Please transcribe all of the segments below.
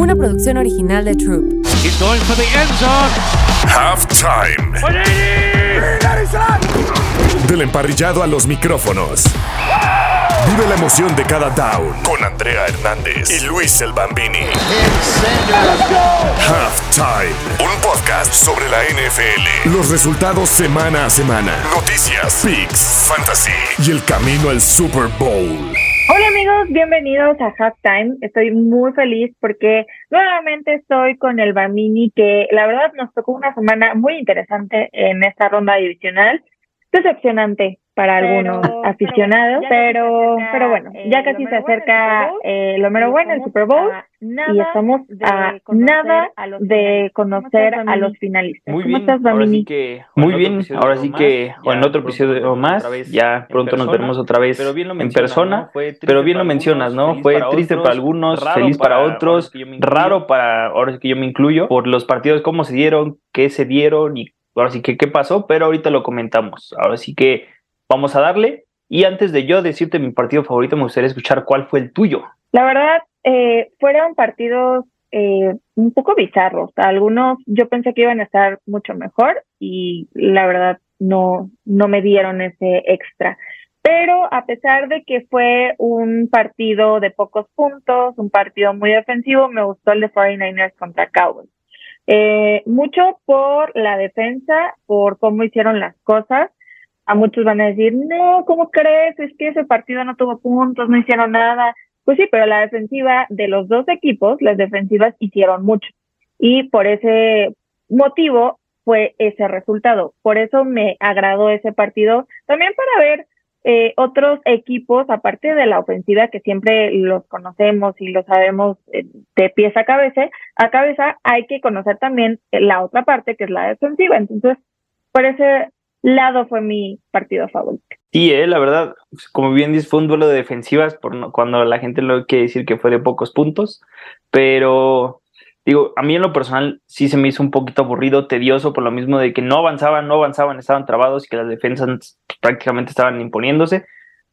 una producción original de Troop. He's going for the end zone. Halftime. Del emparrillado a los micrófonos. Vive la emoción de cada down con Andrea Hernández y Luis El Bambini. Halftime, un podcast sobre la NFL. Los resultados semana a semana, noticias, picks, fantasy y el camino al Super Bowl. Hola amigos, bienvenidos a Halftime. Estoy muy feliz porque nuevamente estoy con el Bambini que la verdad nos tocó una semana muy interesante en esta ronda divisional. Decepcionante para algunos aficionados, pero pero, bueno, ya casi se acerca eh, lo mero bueno, el Super Bowl, y estamos a nada de conocer a los finalistas. Muy ¿Cómo bien, estás, ahora sí que, muy bien, ahora sí que o en otro episodio más, ya pronto nos veremos otra vez en persona, pero bien lo mencionas, ¿no? Fue triste para algunos, feliz para otros, raro para, ahora sí que yo me incluyo, por los partidos, cómo se dieron, qué se dieron y ahora sí que qué pasó, pero ahorita lo comentamos, ahora sí que vamos a darle. Y antes de yo decirte mi partido favorito, me gustaría escuchar cuál fue el tuyo. La verdad, eh, fueron partidos eh, un poco bizarros. Algunos yo pensé que iban a estar mucho mejor y la verdad no, no me dieron ese extra. Pero a pesar de que fue un partido de pocos puntos, un partido muy defensivo, me gustó el de 49ers contra Cowboys. Eh, mucho por la defensa, por cómo hicieron las cosas. A muchos van a decir, no, ¿cómo crees? Es que ese partido no tuvo puntos, no hicieron nada. Pues sí, pero la defensiva de los dos equipos, las defensivas hicieron mucho. Y por ese motivo fue ese resultado. Por eso me agradó ese partido. También para ver eh, otros equipos, aparte de la ofensiva, que siempre los conocemos y lo sabemos eh, de pies a cabeza, a cabeza, hay que conocer también la otra parte, que es la defensiva. Entonces, por ese lado fue mi partido favorito. Sí, eh, la verdad, como bien dices, fue un duelo de defensivas por no- cuando la gente lo quiere decir que fue de pocos puntos, pero digo, a mí en lo personal sí se me hizo un poquito aburrido, tedioso, por lo mismo de que no avanzaban, no avanzaban, estaban trabados y que las defensas prácticamente estaban imponiéndose,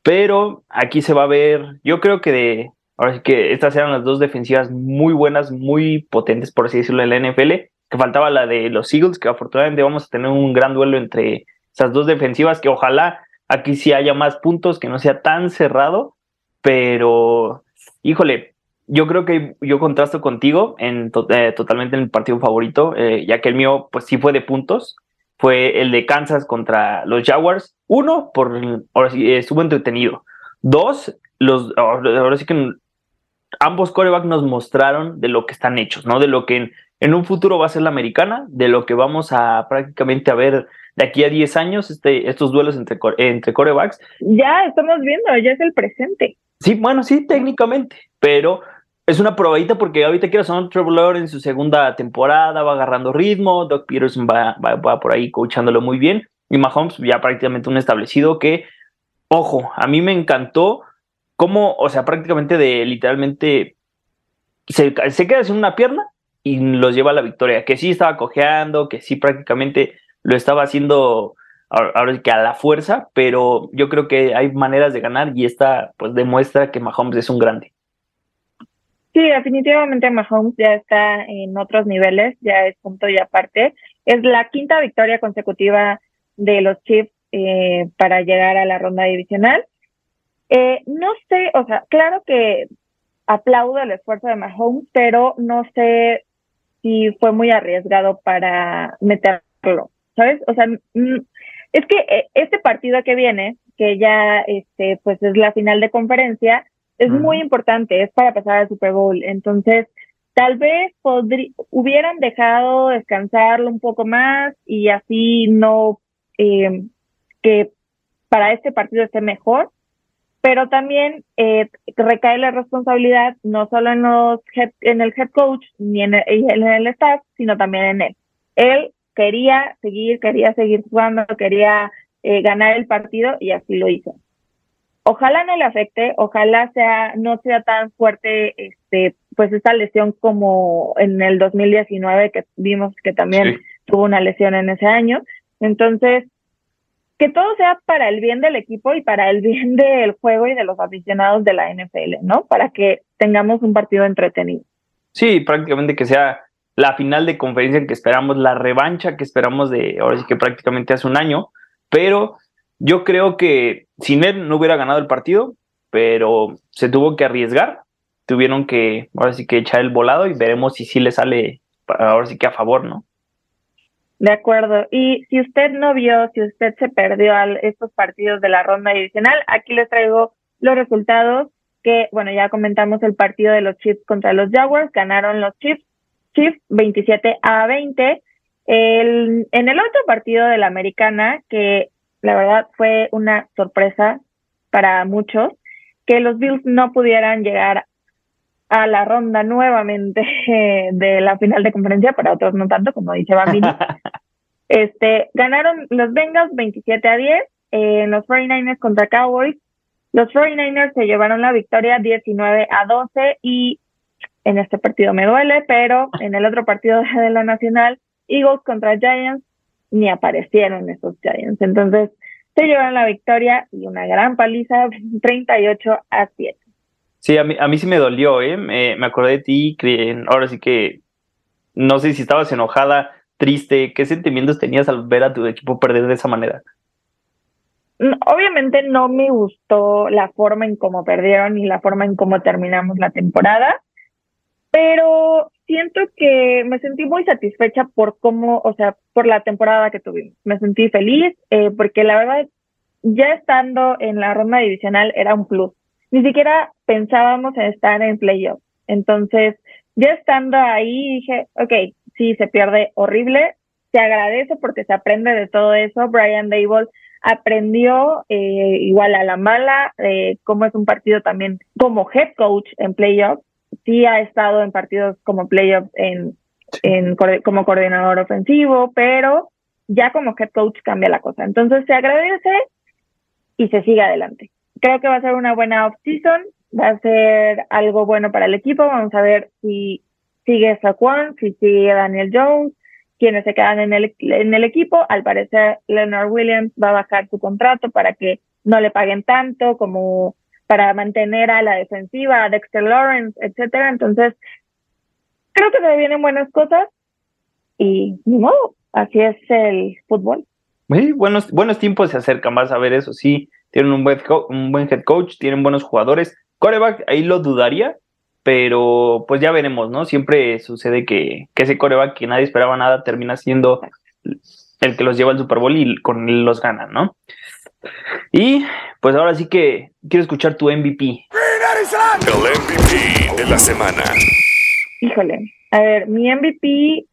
pero aquí se va a ver, yo creo que de, ahora sí que estas eran las dos defensivas muy buenas, muy potentes, por así decirlo, en la NFL, que faltaba la de los Eagles, que afortunadamente vamos a tener un gran duelo entre esas dos defensivas, que ojalá aquí sí haya más puntos, que no sea tan cerrado, pero híjole, yo creo que yo contrasto contigo en eh, totalmente en el partido favorito, eh, ya que el mío pues sí fue de puntos, fue el de Kansas contra los Jaguars. Uno, por ahora sí estuvo entretenido. Dos, los ahora sí que ambos corebacks nos mostraron de lo que están hechos, ¿no? De lo que en, un futuro va a ser la americana, de lo que vamos a prácticamente a ver de aquí a 10 años, este, estos duelos entre, entre corebacks. Ya estamos viendo, ya es el presente. Sí, bueno, sí, técnicamente, pero es una probadita porque ahorita quiero sonar Trevor Lawrence en su segunda temporada, va agarrando ritmo, Doc Peterson va, va, va por ahí coachándolo muy bien, y Mahomes ya prácticamente un establecido que, ojo, a mí me encantó cómo, o sea, prácticamente de literalmente se, se queda sin una pierna y los lleva a la victoria, que sí estaba cojeando, que sí prácticamente lo estaba haciendo ahora que a la fuerza, pero yo creo que hay maneras de ganar y esta pues demuestra que Mahomes es un grande. Sí, definitivamente Mahomes ya está en otros niveles, ya es punto y aparte. Es la quinta victoria consecutiva de los Chiefs eh, para llegar a la ronda divisional. Eh, no sé, o sea, claro que aplaudo el esfuerzo de Mahomes, pero no sé si fue muy arriesgado para meterlo, ¿sabes? O sea, mm, es que eh, este partido que viene, que ya este, pues es la final de conferencia, es muy importante, es para pasar al Super Bowl. Entonces, tal vez hubieran dejado descansarlo un poco más y así no eh, que para este partido esté mejor, pero también eh, recae la responsabilidad no solo en los head- en el head coach ni en el, y en el staff, sino también en él. Él quería seguir, quería seguir jugando, quería eh, ganar el partido y así lo hizo. Ojalá no le afecte, ojalá sea no sea tan fuerte este pues esta lesión como en el 2019 que vimos que también Sí. tuvo una lesión en ese año. Entonces, que todo sea para el bien del equipo y para el bien del juego y de los aficionados de la NFL, ¿no? Para que tengamos un partido entretenido. Sí, prácticamente que sea la final de conferencia que esperamos, la revancha que esperamos de ahora sí que prácticamente hace un año, pero yo creo que sin él no hubiera ganado el partido, pero se tuvo que arriesgar, tuvieron que ahora sí que echar el volado y veremos si sí le sale ahora sí que a favor, ¿no? De acuerdo. Y si usted no vio, si usted se perdió estos partidos de la ronda divisional, aquí les traigo los resultados que, bueno, ya comentamos el partido de los Chiefs contra los Jaguars, ganaron los Chiefs Chiefs 27 a 20. El, en el otro partido de la americana, que la verdad fue una sorpresa para muchos, que los Bills no pudieran llegar a la ronda nuevamente de la final de conferencia, para otros no tanto, como dice Bambini. este, ganaron los Bengals 27 a 10 en los 49ers contra Cowboys. Los 49ers se llevaron la victoria 19 a 12 y en este partido me duele, pero en el otro partido de la Nacional, Eagles contra Giants, ni aparecieron esos Giants. Entonces, se llevaron la victoria y una gran paliza, 38 a 7. Sí, a mí, a mí sí me dolió, ¿eh? Me, acordé de ti, ahora sí que no sé si estabas enojada, triste, ¿qué sentimientos tenías al ver a tu equipo perder de esa manera? Obviamente no me gustó la forma en cómo perdieron y la forma en cómo terminamos la temporada pero siento que me sentí muy satisfecha por cómo, o sea, por la temporada que tuvimos. Me sentí feliz eh, porque la verdad, ya estando en la ronda divisional era un plus. Ni siquiera pensábamos en estar en playoff. Entonces, ya estando ahí, dije, ok, sí, se pierde horrible, se agradece porque se aprende de todo eso. Brian Dable aprendió eh, igual a la mala, eh, cómo es un partido también como head coach en playoffs sí ha estado en partidos como playoffs en, en, como coordinador ofensivo, pero ya como head coach cambia la cosa. Entonces se agradece y se sigue adelante. Creo que va a ser una buena off-season, va a ser algo bueno para el equipo. Vamos a ver si sigue Saquon, si sigue Daniel Jones, quienes se quedan en el, en el equipo. Al parecer, Leonard Williams va a bajar su contrato para que no le paguen tanto como para mantener a la defensiva, a Dexter Lawrence, etcétera. Entonces, creo que se vienen buenas cosas y ni modo, así es el fútbol. Sí, buenos, buenos tiempos se acercan, vas a ver eso, sí, tienen un buen, un buen head coach, tienen buenos jugadores. Coreback, ahí lo dudaría, pero pues ya veremos, ¿no? Siempre sucede que, que ese coreback que nadie esperaba nada termina siendo el que los lleva al Super Bowl y con él los gana, ¿no? Y pues ahora sí que quiero escuchar tu MVP. El MVP de la semana. Híjole, a ver, mi MVP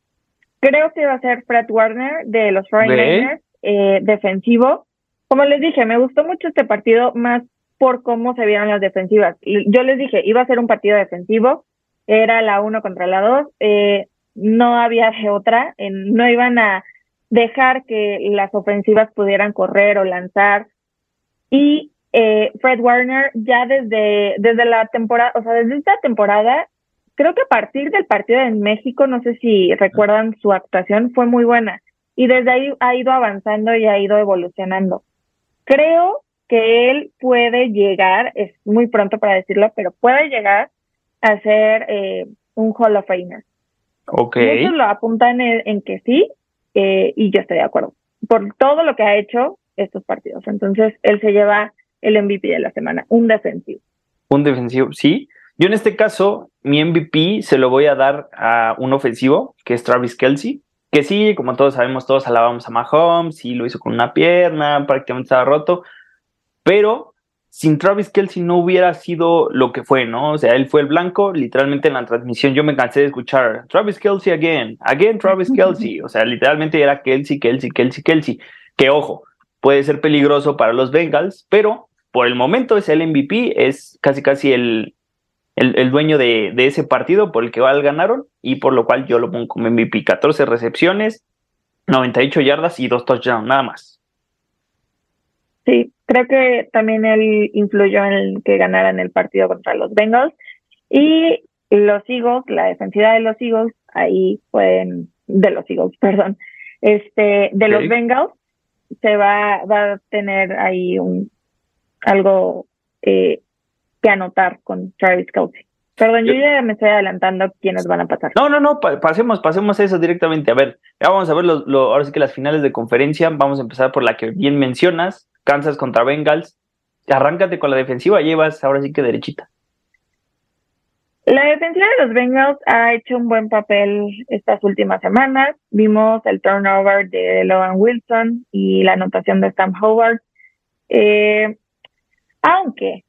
creo que va a ser Fred Warner de los 49ers, eh, defensivo. Como les dije, me gustó mucho este partido más por cómo se vieron las defensivas. Yo les dije, iba a ser un partido defensivo, era la uno contra la dos, eh, no había otra, no iban a dejar que las ofensivas pudieran correr o lanzar. Y eh, Fred Warner ya desde, desde la temporada, o sea, desde esta temporada, creo que a partir del partido en México, no sé si recuerdan su actuación, fue muy buena. Y desde ahí ha ido avanzando y ha ido evolucionando. Creo que él puede llegar, es muy pronto para decirlo, pero puede llegar a ser eh, un Hall of Famer. Ok. Muchos lo apuntan en que sí, eh, y yo estoy de acuerdo por todo lo que ha hecho estos partidos. Entonces, él se lleva el MVP de la semana, un defensivo. Un defensivo, sí. Yo en este caso, mi MVP se lo voy a dar a un ofensivo, que es Travis Kelsey, que sí, como todos sabemos, todos alabamos a Mahomes, sí lo hizo con una pierna, prácticamente estaba roto, pero sin Travis Kelsey no hubiera sido lo que fue, ¿no? O sea, él fue el blanco, literalmente en la transmisión yo me cansé de escuchar Travis Kelsey again, again Travis Kelsey, o sea, literalmente era Kelsey, Kelsey, Kelsey, Kelsey, que ojo, puede ser peligroso para los Bengals, pero por el momento es el MVP, es casi casi el, el, dueño de, de, ese partido por el que ganaron y por lo cual yo lo pongo como MVP, 14 recepciones, 98 yardas y dos touchdowns, nada más. Sí, creo que también él influyó en que ganaran el partido contra los Bengals. Y los Eagles, la defensiva de los Eagles, ahí pueden, de los Eagles, perdón, este, de los Bengals, se va, va a tener ahí un algo eh, que anotar con Travis Kelsey. Perdón, yo, ya me estoy adelantando quiénes van a pasar. No, no, no, pasemos, pasemos eso directamente. A ver, ya vamos a ver los, ahora sí que las finales de conferencia. Vamos a empezar por la que bien mencionas, Kansas contra Bengals. Arráncate con la defensiva, llevas ahora sí que derechita. La defensiva de los Bengals ha hecho un buen papel estas últimas semanas. Vimos el turnover de Logan Wilson y la anotación de Sam Howard. Eh, aunque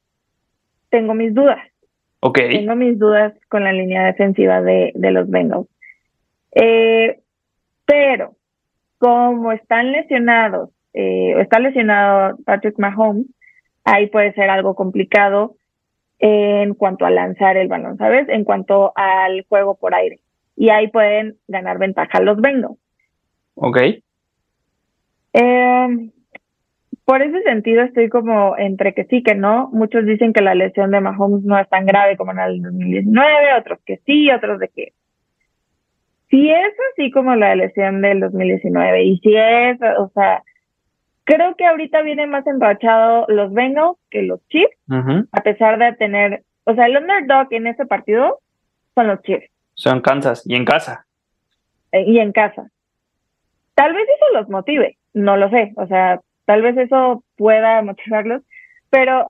tengo mis dudas. Tengo mis dudas con la línea defensiva de, de los Bengals. Eh, pero como están lesionados, eh, está lesionado Patrick Mahomes, ahí puede ser algo complicado en cuanto a lanzar el balón, ¿sabes? En cuanto al juego por aire. Y ahí pueden ganar ventaja los Bengals. Ok. Eh, por ese sentido estoy como entre que sí, que no. Muchos dicen que la lesión de Mahomes no es tan grave como en el 2019, otros que sí, otros de que si es así como la lesión del 2019 y si es, o sea, creo que ahorita viene más empachado los Bengals que los Chiefs, a pesar de tener, o sea, el underdog en ese partido son los Chiefs. Son Kansas y en casa. Eh, y en casa. Tal vez eso los motive, no lo sé, o sea, tal vez eso pueda motivarlos, pero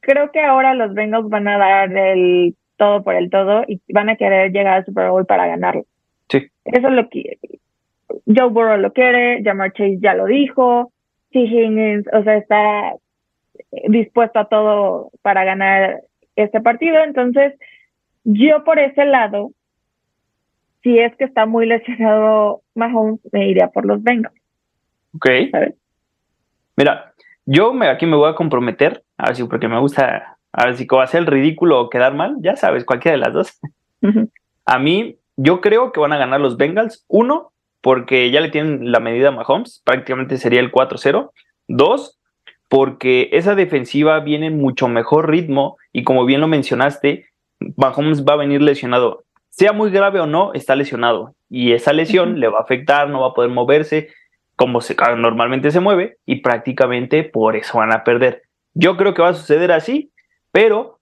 creo que ahora los Bengals van a dar el todo por el todo y van a querer llegar al Super Bowl para ganarlo. Sí. Eso es lo que Joe Burrow lo quiere, Jamar Chase ya lo dijo, T. Higgins, o sea, está dispuesto a todo para ganar este partido. Entonces, yo por ese lado, si es que está muy lesionado Mahomes, me iría por los Bengals. Ok. Mira, yo me, aquí me voy a comprometer, a ver si porque me gusta, a ver si hacer el ridículo o quedar mal, ya sabes, cualquiera de las dos. A mí, yo creo que van a ganar los Bengals. Uno, porque ya le tienen la medida a Mahomes, prácticamente sería el 4-0. Dos, porque esa defensiva viene en mucho mejor ritmo y como bien lo mencionaste, Mahomes va a venir lesionado. Sea muy grave o no, está lesionado y esa lesión le va a afectar, no va a poder moverse como se, normalmente se mueve y prácticamente por eso van a perder. Yo creo que va a suceder así, pero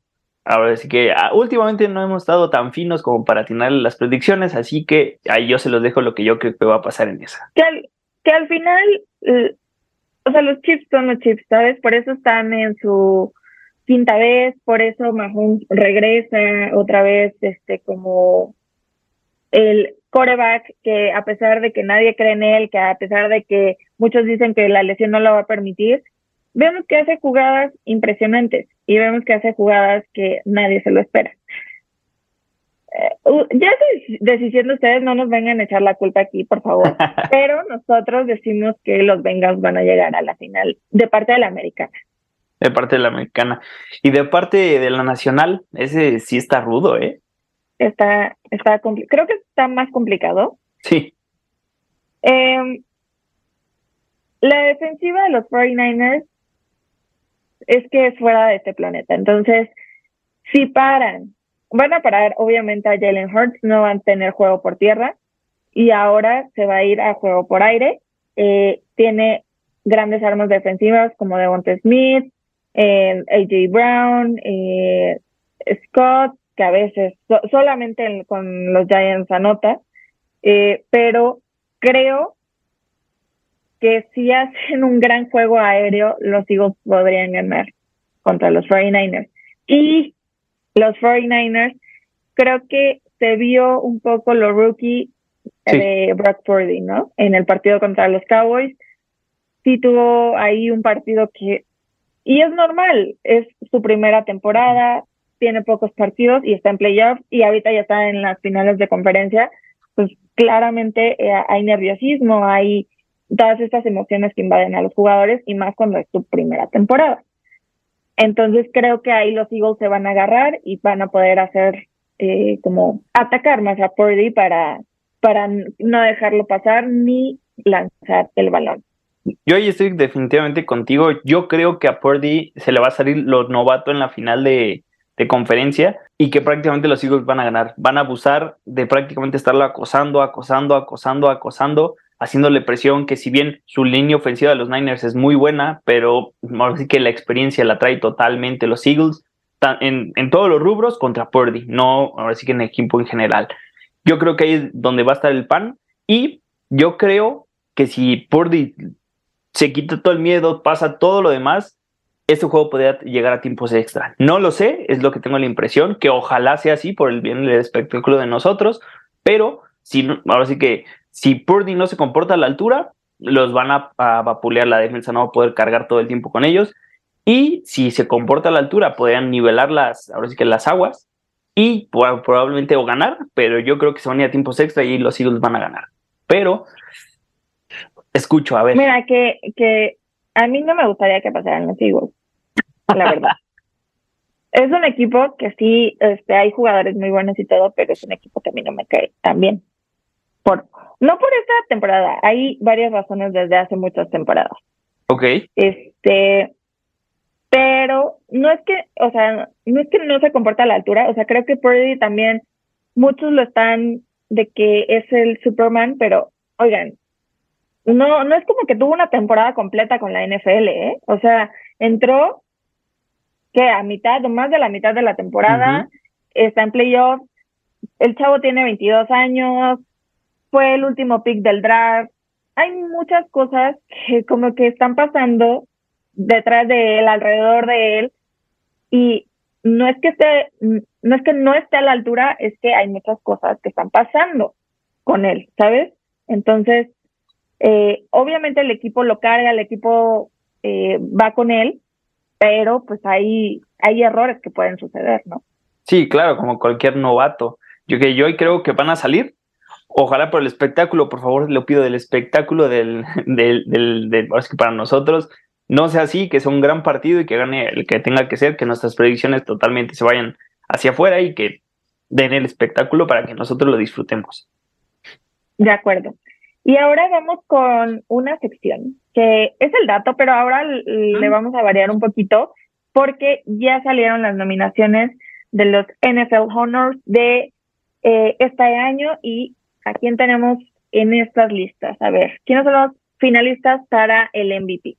Ahora sí que ah, últimamente no hemos estado tan finos como para atinar las predicciones, así que ahí yo se los dejo lo que yo creo que va a pasar en esa. Que al, que al final, o sea, los chips son los chips, ¿sabes? Por eso están en su quinta vez, por eso Mahomes regresa otra vez, este, como el coreback que a pesar de que nadie cree en él, que a pesar de que muchos dicen que la lesión no lo va a permitir, vemos que hace jugadas impresionantes y vemos que hace jugadas que nadie se lo espera. Eh, ya decisión ustedes, no nos vengan a echar la culpa aquí, por favor. Pero nosotros decimos que los Bengals van a llegar a la final de parte de la americana. De parte de la americana. Y de parte de la nacional, ese sí está rudo, ¿eh? Está, está creo que está más complicado. Sí. Em, la defensiva de los 49ers es que es fuera de este planeta. Entonces, si paran, van a parar obviamente a Jalen Hurts, no van a tener juego por tierra y ahora se va a ir a juego por aire. Eh, tiene grandes armas defensivas como Devonta Smith, eh, AJ Brown, eh, Scott, que a veces solamente con los Giants anota, pero creo que si hacen un gran juego aéreo, los Eagles podrían ganar contra los 49ers. Y los 49ers, creo que se vio un poco lo rookie de Brock Purdy, ¿no? En el partido contra los Cowboys. Sí tuvo ahí un partido que... Y es normal, es su primera temporada, tiene pocos partidos y está en playoffs y ahorita ya está en las finales de conferencia. Pues claramente eh, hay nerviosismo, hay todas estas emociones que invaden a los jugadores y más cuando es tu primera temporada. Entonces creo que ahí los Eagles se van a agarrar y van a poder hacer eh, como atacar más a Purdy para, para no dejarlo pasar ni lanzar el balón. Yo ahí estoy definitivamente contigo. Yo creo que a Purdy se le va a salir lo novato en la final de, de conferencia y que prácticamente los Eagles van a ganar. Van a abusar de prácticamente estarlo acosando, acosando, acosando, acosando haciéndole presión, que si bien su línea ofensiva de los Niners es muy buena, pero sí que la experiencia la trae totalmente los Eagles. en, en todos los rubros contra Purdy, no ahora sí que en el equipo en general. Yo creo que ahí es donde va a estar el pan y yo creo que si Purdy se quita todo el miedo, pasa todo lo demás, este juego podría llegar a tiempos extra. No lo sé, es lo que tengo la impresión, que ojalá sea así por el bien del espectáculo de nosotros, pero ahora sí que si Purdy no se comporta a la altura, los van a, a, vapulear la defensa, no va a poder cargar todo el tiempo con ellos. Y si se comporta a la altura, podrían nivelar las, ahora sí que las aguas y probablemente o ganar, pero yo creo que se van a ir a tiempos extra y los Eagles van a ganar. Pero escucho, a ver. Mira, que, que a mí no me gustaría que pasaran los Eagles, la verdad. es un equipo que sí, este, hay jugadores muy buenos y todo, pero es un equipo que a mí no me cae tan bien. Por, no por esta temporada, hay varias razones desde hace muchas temporadas. Ok. Este, pero no es que, o sea, no es que no se comporta a la altura, o sea, creo que Purdy también, muchos lo están de que es el Superman, pero oigan, no, no es como que tuvo una temporada completa con la NFL, ¿eh? O sea, entró que a mitad, más de la mitad de la temporada, está en playoffs, el chavo tiene 22 años, fue el último pick del draft, hay muchas cosas que como que están pasando detrás de él, alrededor de él, y no es que esté, no es que no esté a la altura, es que hay muchas cosas que están pasando con él, ¿sabes? Entonces, eh, obviamente el equipo lo carga, el equipo eh, va con él, pero pues hay, hay errores que pueden suceder, ¿no? Sí, claro, como cualquier novato. Yo que yo creo que van a salir. Ojalá por el espectáculo, por favor, le pido del espectáculo del, del, del, del que para nosotros no sea así, que sea un gran partido y que gane el que tenga que ser, que nuestras predicciones totalmente se vayan hacia afuera y que den el espectáculo para que nosotros lo disfrutemos. De acuerdo. Y ahora vamos con una sección que es el dato, pero ahora le vamos a variar un poquito porque ya salieron las nominaciones de los NFL Honors de eh, este año y a quién tenemos en estas listas. A ver, ¿quiénes son los finalistas para el MVP?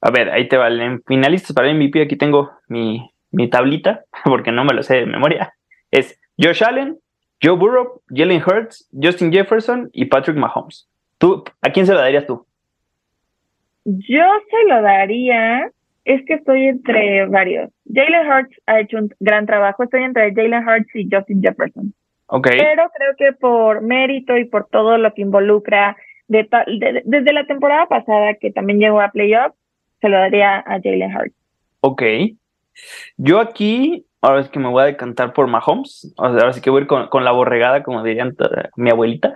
A ver, ahí te valen finalistas para el MVP. Aquí tengo mi, mi tablita, porque no me lo sé de memoria. Es Josh Allen, Joe Burrow, Jalen Hurts, Justin Jefferson y Patrick Mahomes. ¿Tú, ¿A quién se lo darías tú? Yo se lo daría, es que estoy entre varios. Jalen Hurts ha hecho un gran trabajo, estoy entre Jalen Hurts y Justin Jefferson. Okay. Pero creo que por mérito y por todo lo que involucra, de, desde la temporada pasada que también llegó a playoffs, se lo daría a Jalen Hurts. Ok. Yo aquí, ahora es que me voy a decantar por Mahomes. ahora sí que voy a ir con, con la borregada, como diría mi abuelita.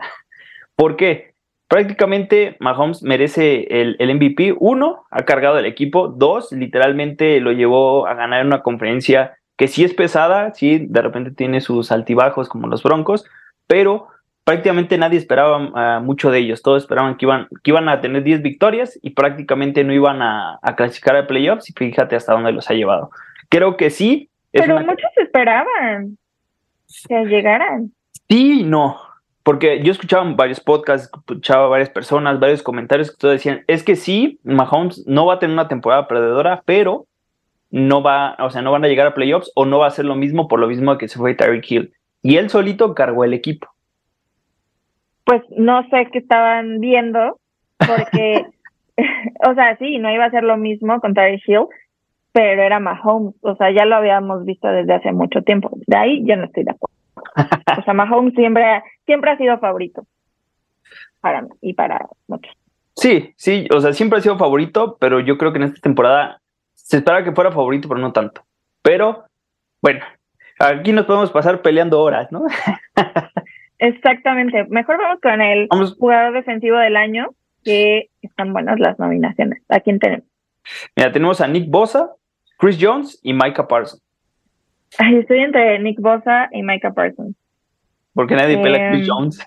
¿Por qué? Prácticamente Mahomes merece el, el, MVP. Uno, ha cargado el equipo. Dos, literalmente lo llevó a ganar una conferencia que sí es pesada, sí, de repente tiene sus altibajos como los Broncos, pero prácticamente nadie esperaba uh, mucho de ellos. Todos esperaban que iban, que iban a tener 10 victorias y prácticamente no iban a, a, clasificar a playoffs y fíjate hasta dónde los ha llevado. Creo que sí. Pero una... muchos esperaban que llegaran. Sí, no. Porque yo escuchaba varios podcasts, escuchaba varias personas, varios comentarios que todos decían, es que sí, Mahomes no va a tener una temporada perdedora, pero no va, o sea, no van a llegar a playoffs o no va a ser lo mismo por lo mismo que se fue Tyreek Hill. Y él solito cargó el equipo pues no sé qué estaban viendo, porque, o sea, sí, no iba a ser lo mismo con Terry Hill, pero era Mahomes, o sea, ya lo habíamos visto desde hace mucho tiempo. De ahí yo no estoy de acuerdo. O sea, Mahomes siempre, siempre ha sido favorito para mí y para muchos. Sí, sí, o sea, siempre ha sido favorito, pero yo creo que en esta temporada se espera que fuera favorito, pero no tanto. Pero, bueno, aquí nos podemos pasar peleando horas, ¿no? Exactamente. Mejor vamos con el vamos. jugador defensivo del año, que están buenas las nominaciones. ¿A quién tenemos? Mira, tenemos a Nick Bosa, Chris Jones y Micah Parsons. Ay, estoy entre Nick Bosa y Micah Parsons. Porque nadie eh, pela a Chris Jones.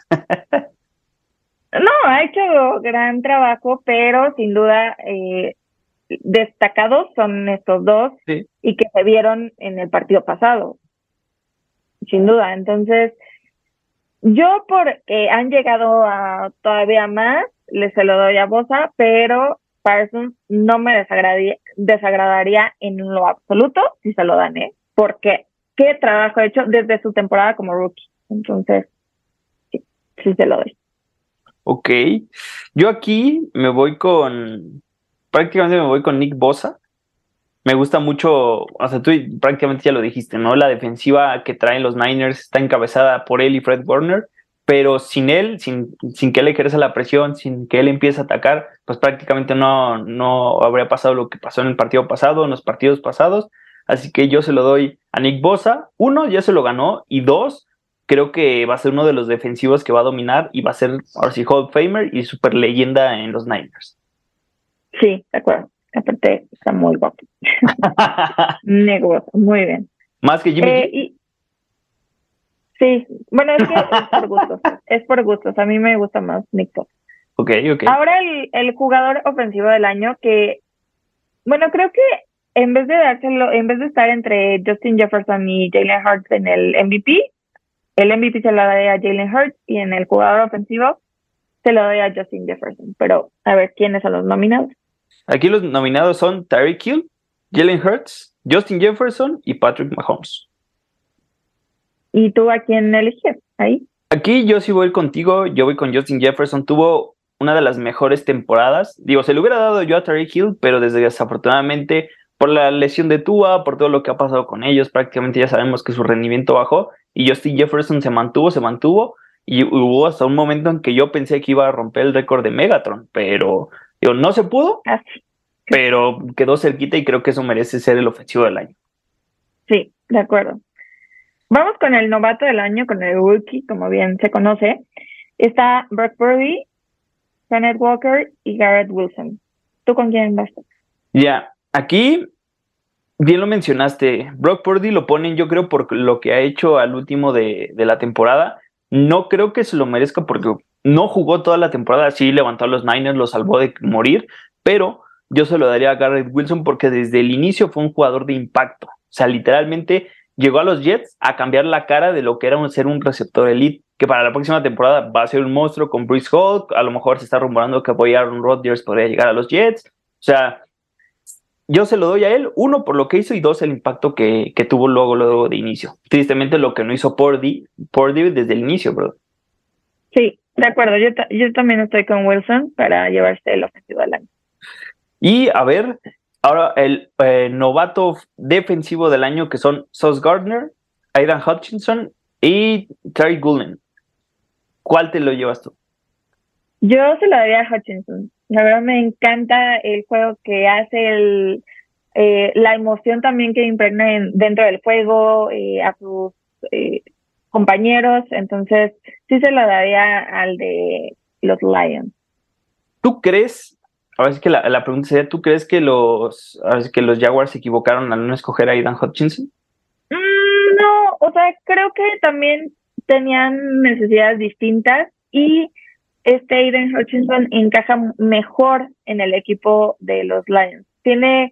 no, ha hecho gran trabajo, pero sin duda eh, destacados son estos dos sí. y que se vieron en el partido pasado. Sin duda. Entonces, yo porque han llegado a todavía más, les se lo doy a Bosa, pero Parsons no me desagradaría, desagradaría en lo absoluto si se lo dan, ¿eh? Porque qué trabajo ha hecho desde su temporada como rookie. Entonces, sí, sí se lo doy. Ok. Yo aquí me voy con. Prácticamente me voy con Nick Bosa. Me gusta mucho, o sea, tú prácticamente ya lo dijiste, ¿no? La defensiva que traen los Niners está encabezada por él y Fred Warner, pero sin él, sin, sin que él ejerza la presión, sin que él empiece a atacar, pues prácticamente no, no habría pasado lo que pasó en el partido pasado, en los partidos pasados. Así que yo se lo doy a Nick Bosa. Uno, ya se lo ganó, y dos, creo que va a ser uno de los defensivos que va a dominar y va a ser ahora sí Hall of Famer y super leyenda en los Niners. Sí, de acuerdo. Aparte, está muy guapo. Negocio, muy bien. Más que Jimmy. Eh, sí, bueno, es que es por gustos. es por gustos. A mí me gusta más Nick Bosa. Ok, ok. Ahora el, el jugador ofensivo del año que, bueno, creo que en vez de dárselo, en vez de estar entre Justin Jefferson y Jalen Hurts en el MVP, el MVP se lo doy a Jalen Hurts y en el jugador ofensivo se lo doy a Justin Jefferson. Pero a ver, ¿quiénes son los nominados? Aquí los nominados son Tyreek Hill, Jalen Hurts, Justin Jefferson y Patrick Mahomes. ¿Y tú a quién eliges ahí? Aquí yo sí voy contigo, yo voy con Justin Jefferson. Tuvo una de las mejores temporadas. Digo, se le hubiera dado yo a Tyreek Hill, pero desafortunadamente por la lesión de Tua, por todo lo que ha pasado con ellos, prácticamente ya sabemos que su rendimiento bajó y Justin Jefferson se mantuvo, se mantuvo y hubo hasta un momento en que yo pensé que iba a romper el récord de Megatron, pero digo, no se pudo, pero quedó cerquita y creo que eso merece ser el ofensivo del año. Sí, de acuerdo. Vamos con el novato del año, con el rookie, como bien se conoce. Está Brock Purdy, Kenneth Walker y Garrett Wilson. ¿Tú con quién vas? Ya, aquí bien lo mencionaste, Brock Purdy lo ponen yo creo por lo que ha hecho al último de, de, la temporada. No creo que se lo merezca porque no jugó toda la temporada, sí levantó a los Niners, lo salvó de morir, pero yo se lo daría a Garrett Wilson porque desde el inicio fue un jugador de impacto. O sea, literalmente llegó a los Jets a cambiar la cara de lo que era un, ser un receptor elite, que para la próxima temporada va a ser un monstruo con Bruce Hall, a lo mejor se está rumorando que apoyar a Aaron Rodgers podría llegar a los Jets. O sea, yo se lo doy a él, uno, por lo que hizo y dos, el impacto que, que tuvo luego, luego de inicio. Tristemente lo que no hizo Pordy, Pordy desde el inicio, bro. Sí, de acuerdo, yo, yo también estoy con Wilson para llevarse el ofensivo al año. Y a ver, ahora el eh, novato defensivo del año que son Sos Gardner, Aidan Hutchinson y Terry Gullen. ¿Cuál te lo llevas tú? Yo se lo daría a Hutchinson. La verdad me encanta el juego que hace, el, eh, la emoción también que impregna dentro del juego, eh, a sus eh, compañeros. Entonces, sí se lo daría al de los Lions. ¿Tú crees? A ver, que la, la pregunta sería, ¿tú crees que los, que los Jaguars se equivocaron al no escoger a Aidan Hutchinson? Mm, no, o sea, creo que también tenían necesidades distintas y este Aiden Hutchinson encaja mejor en el equipo de los Lions. Tiene,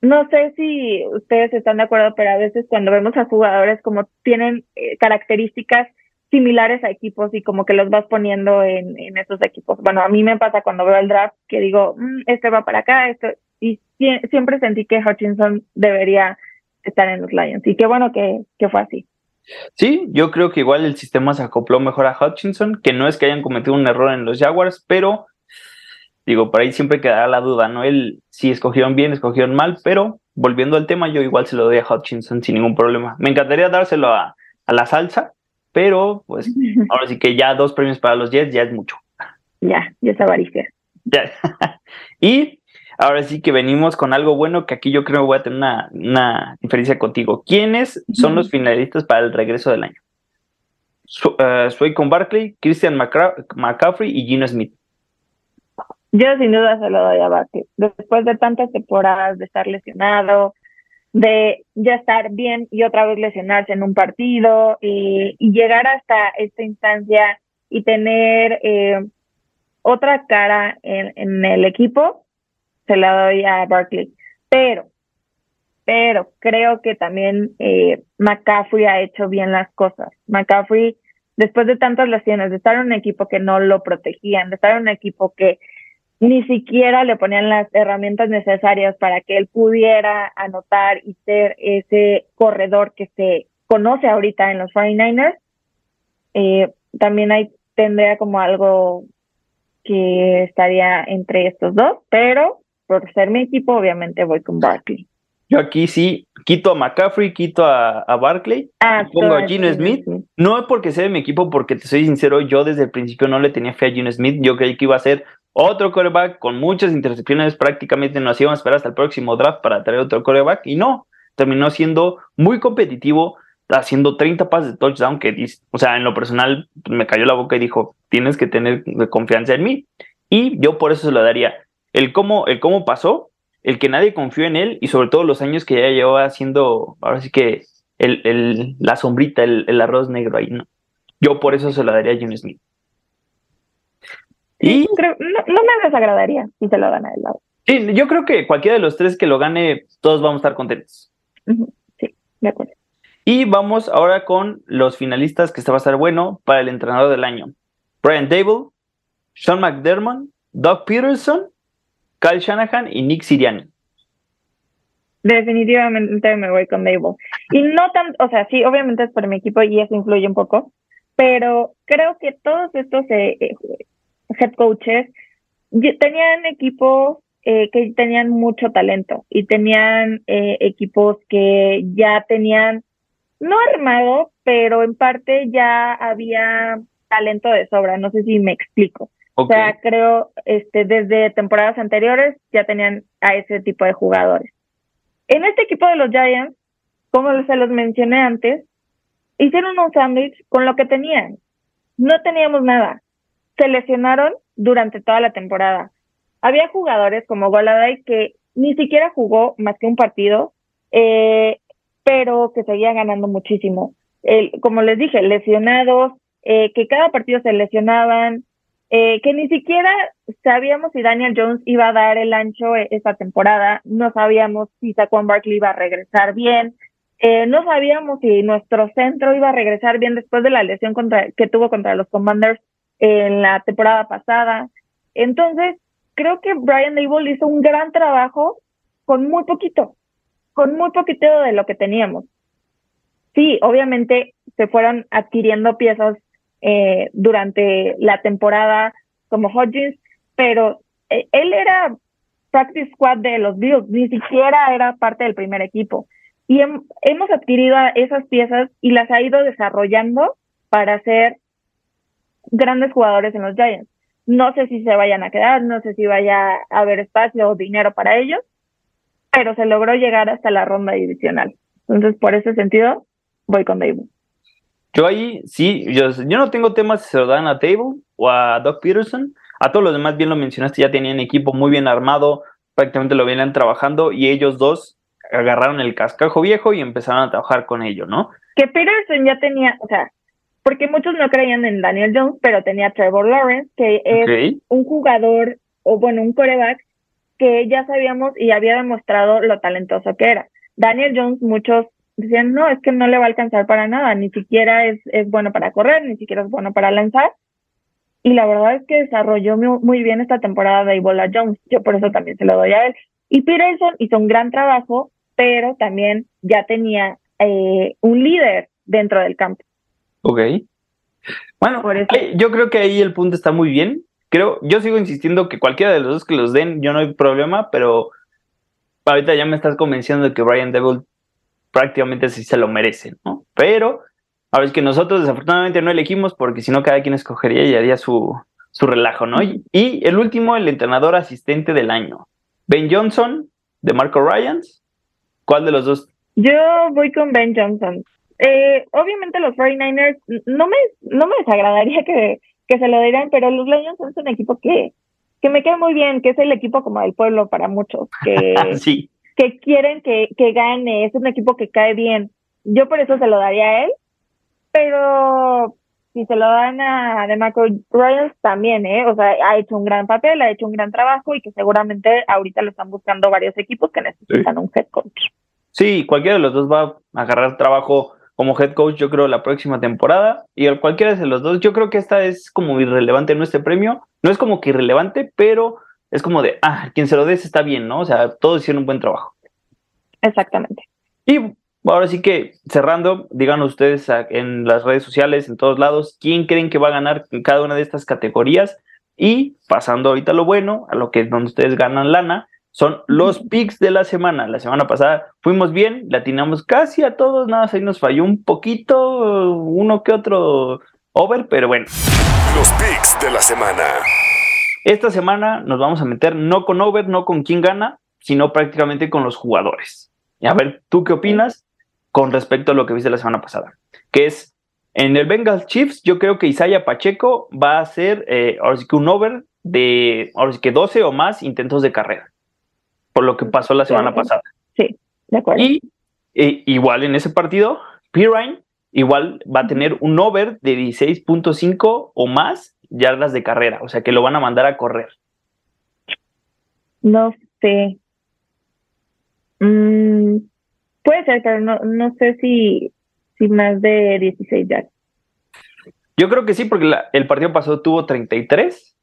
no sé si ustedes están de acuerdo, pero a veces cuando vemos a jugadores como tienen eh, características similares a equipos y como que los vas poniendo en, esos equipos. Bueno, a mí me pasa cuando veo el draft que digo, mm, este va para acá, esto, y siempre sentí que Hutchinson debería estar en los Lions. Y qué bueno que, que fue así. Sí, yo creo que igual el sistema se acopló mejor a Hutchinson, que no es que hayan cometido un error en los Jaguars, pero digo, por ahí siempre quedará la duda, ¿no? Él si escogieron bien, escogieron mal, pero volviendo al tema, yo igual se lo doy a Hutchinson sin ningún problema. Me encantaría dárselo a, a la salsa, pero pues ahora sí que ya dos premios para los Jets ya es mucho. Ya, ya es avaricia. Ya. y ahora sí que venimos con algo bueno que aquí yo creo que voy a tener una, diferencia contigo. ¿Quiénes son los finalistas para el regreso del año? Eh, soy con Barkley, Christian McCaffrey y Gino Smith. Yo sin duda se lo doy a Barkley. Después de tantas temporadas de estar lesionado, de ya estar bien y otra vez lesionarse en un partido y, llegar hasta esta instancia y tener eh, otra cara en, en el equipo, se la doy a Barkley. Pero, pero creo que también eh, McCaffrey ha hecho bien las cosas. McCaffrey, después de tantas lesiones, de estar en un equipo que no lo protegían, de estar en un equipo que ni siquiera le ponían las herramientas necesarias para que él pudiera anotar y ser ese corredor que se conoce ahorita en los 49ers. Eh, también ahí tendría como algo que estaría entre estos dos, pero por ser mi equipo, obviamente voy con Barkley. Yo aquí sí quito a McCaffrey, quito a, a Barkley, ah, pongo a Gino Smith. No es porque sea de mi equipo, porque te soy sincero, yo desde el principio no le tenía fe a Gino Smith. Yo creí que iba a ser otro coreback con muchas intercepciones. Prácticamente nos íbamos a esperar hasta el próximo draft para traer otro coreback y no. Terminó siendo muy competitivo, haciendo 30 pases de touchdown. Que, o sea, en lo personal me cayó la boca y dijo: Tienes que tener confianza en mí. Y yo por eso se lo daría. El cómo, el cómo pasó, el que nadie confió en él y sobre todo los años que ya llevaba haciendo, ahora sí que el, el, la sombrita, el, arroz negro ahí, ¿no? Yo por eso se lo daría a Jim Smith. Y no, me desagradaría si se lo gana el lado. Sí, yo creo que cualquiera de los tres que lo gane, todos vamos a estar contentos. Sí, de acuerdo. Y vamos ahora con los finalistas que este va a estar bueno para el entrenador del año. Brian Dable, Sean McDermott, Doug Peterson Kyle Shanahan y Nick Siriani. Definitivamente me voy con Dable. Y no tan, o sea, sí, obviamente es por mi equipo y eso influye un poco, pero creo que todos estos eh, eh, head coaches tenían equipos eh, que tenían mucho talento y tenían equipos que ya tenían, no armado, pero en parte ya había talento de sobra, no sé si me explico. O sea, creo, este, desde temporadas anteriores ya tenían a ese tipo de jugadores. En este equipo de los Giants, como se los mencioné antes, hicieron un sándwich con lo que tenían. No teníamos nada. Se lesionaron durante toda la temporada. Había jugadores como Goladay que ni siquiera jugó más que un partido, eh, pero que seguía ganando muchísimo. El, como les dije, lesionados, eh, que cada partido se lesionaban, eh, que ni siquiera sabíamos si Daniel Jones iba a dar el ancho e-, esta temporada, no sabíamos si Saquon Barkley iba a regresar bien, eh, no sabíamos si nuestro centro iba a regresar bien después de la lesión contra, que tuvo contra los Commanders en la temporada pasada. Entonces, creo que Brian Dable hizo un gran trabajo con muy poquito, con muy poquito de lo que teníamos. Sí, obviamente se fueron adquiriendo piezas eh, durante la temporada como Hodgins, pero eh, él era practice squad de los Bills, ni siquiera era parte del primer equipo. Y hemos adquirido esas piezas y las ha ido desarrollando para ser grandes jugadores en los Giants. No sé si se vayan a quedar, no sé si vaya a haber espacio o dinero para ellos, pero se logró llegar hasta la ronda divisional. Entonces, por ese sentido, voy con David. Yo ahí sí, yo, yo no tengo temas si se lo dan a Table o a Doug Peterson. A todos los demás, bien lo mencionaste, ya tenían equipo muy bien armado, prácticamente lo venían trabajando y ellos dos agarraron el cascajo viejo y empezaron a trabajar con ello, ¿no? Que Peterson ya tenía, o sea, porque muchos no creían en Daniel Jones, pero tenía Trevor Lawrence, que es un jugador, o bueno, un coreback que ya sabíamos y había demostrado lo talentoso que era. Daniel Jones, muchos decían, no, es que no le va a alcanzar para nada, ni siquiera es, es bueno para correr, ni siquiera es bueno para lanzar. Y la verdad es que desarrolló muy, bien esta temporada de Ebola Jones, yo por eso también se lo doy a él. Y Peterson hizo un gran trabajo, pero también ya tenía eh, un líder dentro del campo. Ok. Bueno, yo creo que ahí el punto está muy bien. Creo, yo sigo insistiendo que cualquiera de los dos que los den, yo no hay problema, pero ahorita ya me estás convenciendo de que Brian Devil prácticamente sí se lo merecen, ¿no? Pero ahora es que nosotros desafortunadamente no elegimos porque si no cada quien escogería y haría su, su relajo, ¿no? Y, el último, el entrenador asistente del año, Ben Johnson de Marco Ryans. ¿Cuál de los dos? Yo voy con Ben Johnson. Eh, obviamente los 49ers no me, no me desagradaría que, que se lo dieran, pero los Lions son un equipo que, que me queda muy bien, que es el equipo como del pueblo para muchos, que, sí que quieren que, que gane, es un equipo que cae bien. Yo por eso se lo daría a él, pero si se lo dan a DeMarco Royals también, ¿eh? O sea, ha hecho un gran papel, ha hecho un gran trabajo y que seguramente ahorita lo están buscando varios equipos que necesitan un head coach. Sí, cualquiera de los dos va a agarrar trabajo como head coach, yo creo, la próxima temporada. Y cualquiera de los dos, yo creo que esta es como irrelevante en este premio. No es como que irrelevante, pero es como de, ah, quien se lo des está bien, ¿no? O sea, todos hicieron un buen trabajo. Exactamente. Y ahora sí que cerrando, díganos ustedes en las redes sociales, en todos lados, quién creen que va a ganar en cada una de estas categorías. Y pasando ahorita a lo bueno, a lo que es donde ustedes ganan lana, son los picks de la semana. La semana pasada fuimos bien, latinamos casi a todos, nada ahí nos falló un poquito, uno que otro over, pero bueno. Los picks de la semana. Esta semana nos vamos a meter no con over, no con quién gana, sino prácticamente con los jugadores. Y a ver, ¿tú qué opinas con respecto a lo que viste la semana pasada? Que es, en el Bengals Chiefs, yo creo que Isaiah Pacheco va a ser, eh, ahora sí que un over de, ahora sí que 12 o más intentos de carrera, por lo que pasó la semana pasada. Sí, de acuerdo. Y eh, igual en ese partido, Pirine igual va a tener un over de 16.5 o más yardas de carrera, o sea que lo van a mandar a correr. No sé. Mm, puede ser, pero no, no sé si, si más de 16 yardas. Yo creo que sí, porque el partido pasado tuvo 33,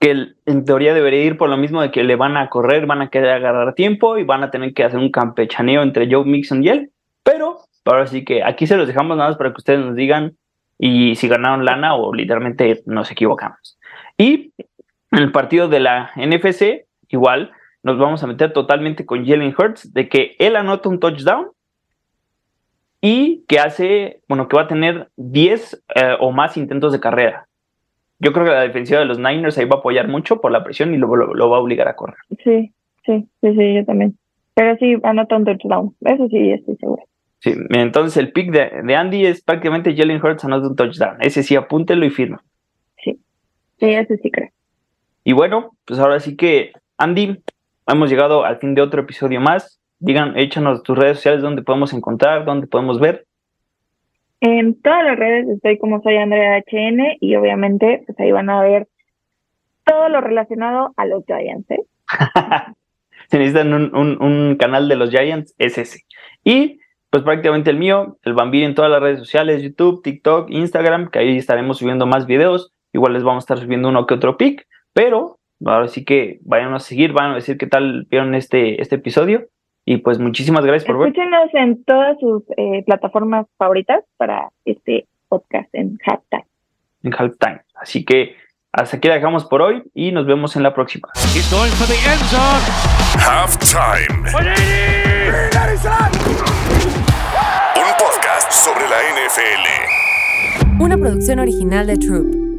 que en teoría debería ir por lo mismo de que le van a correr, van a querer agarrar tiempo y van a tener que hacer un campechaneo entre Joe Mixon y él, pero ahora sí que aquí se los dejamos nada más para que ustedes nos digan y si ganaron lana o literalmente nos equivocamos. Y en el partido de la NFC, igual nos vamos a meter totalmente con Jalen Hurts de que él anota un touchdown y que hace, bueno, que va a tener 10 eh, o más intentos de carrera. Yo creo que la defensiva de los Niners ahí va a apoyar mucho por la presión y lo, lo, va a obligar a correr. Sí, sí, sí, sí, yo también. Pero sí, anota un touchdown. Eso sí, estoy seguro. Sí, entonces el pick de, Andy es prácticamente Jalen Hurts anotando un touchdown. Ese sí, apúntelo y firma. Sí, sí, ese sí creo. Y bueno, pues ahora sí que, Andy, hemos llegado al fin de otro episodio más. Digan, échanos tus redes sociales donde podemos encontrar, donde podemos ver. En todas las redes estoy como soy Andrea HN y obviamente pues ahí van a ver todo lo relacionado a los Giants. ¿eh? si necesitan un, un, un, canal de los Giants, es ese. Y pues prácticamente el mío, el Bambir en todas las redes sociales, YouTube, TikTok, Instagram, que ahí estaremos subiendo más videos. Igual les vamos a estar subiendo uno que otro pic, pero ahora sí que vayan a seguir, van a decir qué tal vieron este, este episodio. Y pues muchísimas gracias por ver. Escúchenos en todas sus eh, plataformas favoritas para este podcast en Halftime. En Halftime. Así que hasta aquí la dejamos por hoy y nos vemos en la próxima. Halftime. La NFL. Una producción original de Troop.